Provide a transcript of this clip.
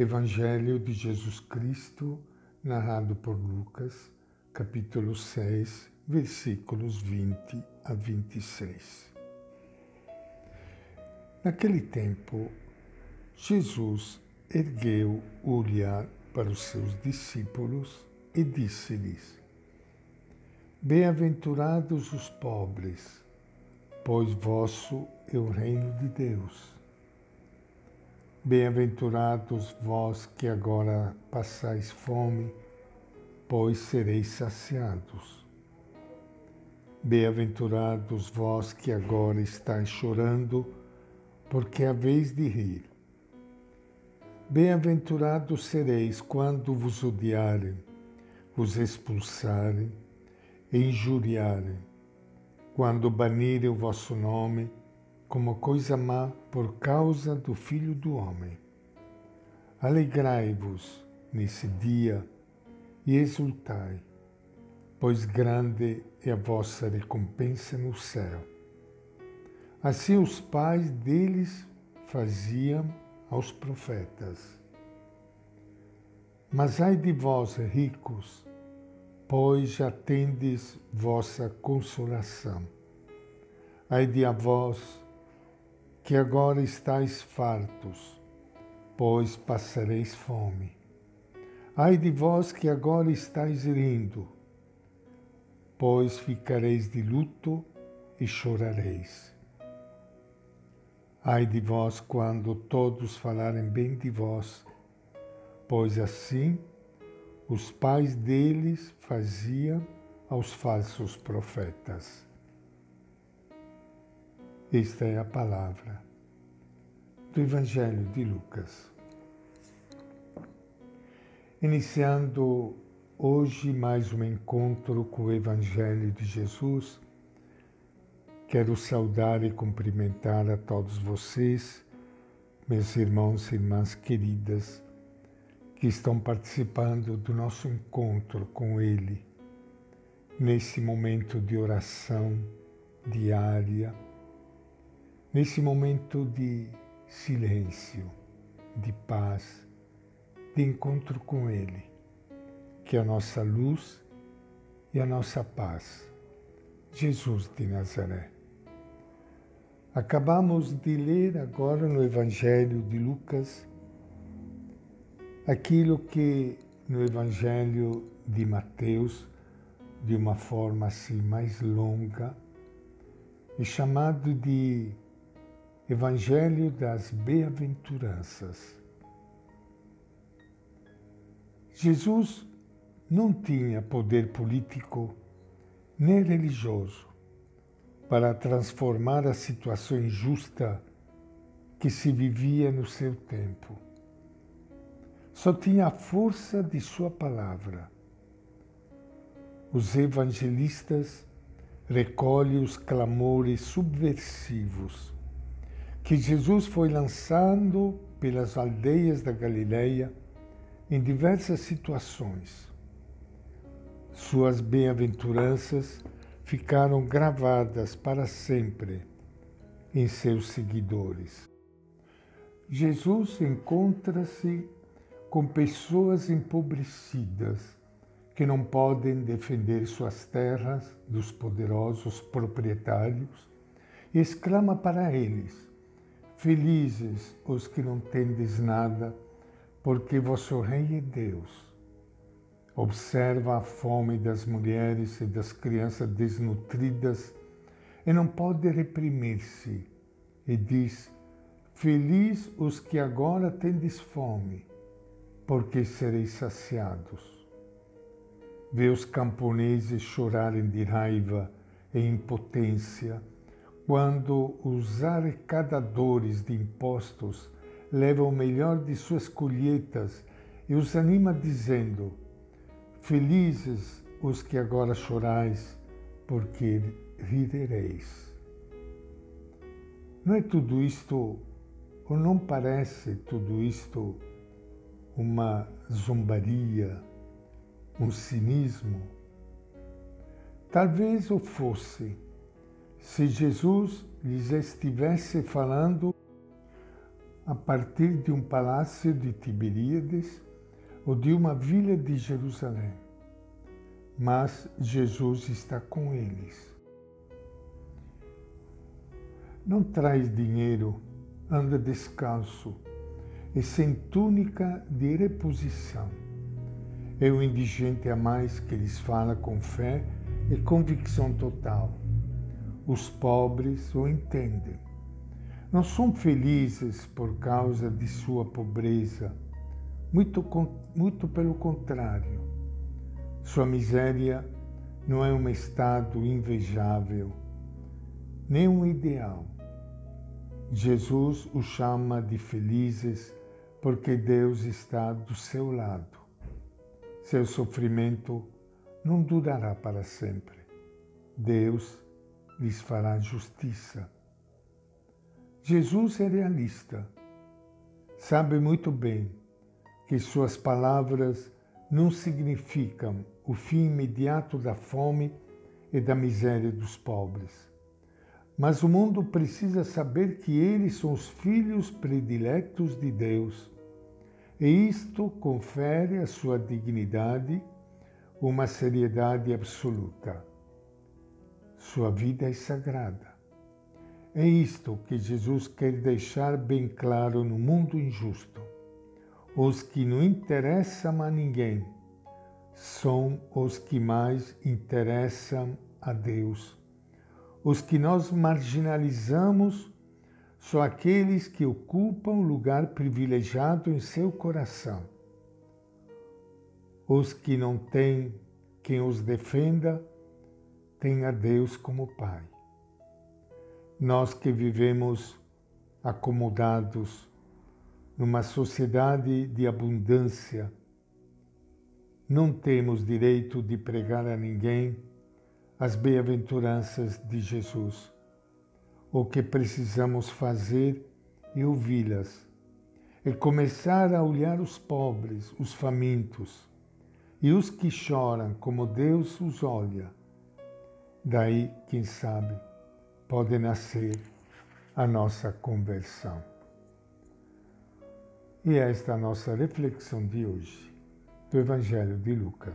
Evangelho de Jesus Cristo, narrado por Lucas, capítulo 6, versículos 20 a 26. Naquele tempo, Jesus ergueu o olhar para os seus discípulos e disse-lhes: Bem-aventurados os pobres, pois vosso é o reino de Deus. Bem-aventurados vós que agora passais fome, pois sereis saciados. Bem-aventurados vós que agora estáis chorando, porque haveis de rir. Bem-aventurados sereis quando vos odiarem, vos expulsarem injuriarem, quando banirem o vosso nome como coisa má por causa do Filho do Homem. Alegrai-vos nesse dia e exultai, pois grande é a vossa recompensa no céu. Assim os pais deles faziam aos profetas. Mas ai de vós, ricos, pois já tendes vossa consolação. Ai de a vós, que agora estáis fartos, pois passareis fome. Ai de vós que agora estáis rindo, pois ficareis de luto e chorareis. Ai de vós quando todos falarem bem de vós, pois assim os pais deles faziam aos falsos profetas. Esta é a palavra do Evangelho de Lucas. Iniciando hoje mais um encontro com o Evangelho de Jesus, quero saudar e cumprimentar a todos vocês, meus irmãos e irmãs queridas, que estão participando do nosso encontro com Ele, nesse momento de oração diária nesse momento de silêncio, de paz, de encontro com Ele, que é a nossa luz e a nossa paz, Jesus de Nazaré. Acabamos de ler agora no Evangelho de Lucas aquilo que no Evangelho de Mateus, de uma forma assim mais longa, é chamado de Evangelho das Bem-aventuranças. Jesus não tinha poder político nem religioso para transformar a situação injusta que se vivia no seu tempo. Só tinha a força de sua palavra. Os evangelistas recolhem os clamores subversivos que Jesus foi lançando pelas aldeias da Galileia em diversas situações. Suas bem-aventuranças ficaram gravadas para sempre em seus seguidores. Jesus encontra-se com pessoas empobrecidas que não podem defender suas terras dos poderosos proprietários e exclama para eles: Felizes os que não tendes nada, porque vosso Rei é Deus. Observa a fome das mulheres e das crianças desnutridas e não pode reprimir-se. E diz: Feliz os que agora tendes fome, porque sereis saciados. Vê os camponeses chorarem de raiva e impotência quando os arrecadadores de impostos levam o melhor de suas colheitas e os anima dizendo: Felizes os que agora chorais, porque rirereis. Não é tudo isto, ou não parece tudo isto, uma zombaria, um cinismo? Talvez o fosse se Jesus lhes estivesse falando a partir de um palácio de Tiberíades ou de uma vila de Jerusalém. Mas Jesus está com eles. Não traz dinheiro, anda descalço e sem túnica de reposição. É o indigente a mais que lhes fala com fé e convicção total. Os pobres o entendem. Não são felizes por causa de sua pobreza, muito, muito pelo contrário. Sua miséria não é um estado invejável, nem um ideal. Jesus os chama de felizes porque Deus está do seu lado. Seu sofrimento não durará para sempre. Deus lhes fará justiça. Jesus é realista. Sabe muito bem que suas palavras não significam o fim imediato da fome e da miséria dos pobres. Mas o mundo precisa saber que eles são os filhos prediletos de Deus. E isto confere à sua dignidade uma seriedade absoluta. Sua vida é sagrada. É isto que Jesus quer deixar bem claro no mundo injusto. Os que não interessam a ninguém são os que mais interessam a Deus. Os que nós marginalizamos são aqueles que ocupam lugar privilegiado em seu coração. Os que não têm quem os defenda, têm a Deus como Pai. Nós que vivemos acomodados numa sociedade de abundância, não temos direito de pregar a ninguém as bem-aventuranças de Jesus. O que precisamos fazer é ouvi-las e começar a olhar os pobres, os famintos e os que choram como Deus os olha. Daí, quem sabe, pode nascer a nossa conversão. E esta é a nossa reflexão de hoje do Evangelho de Lucas.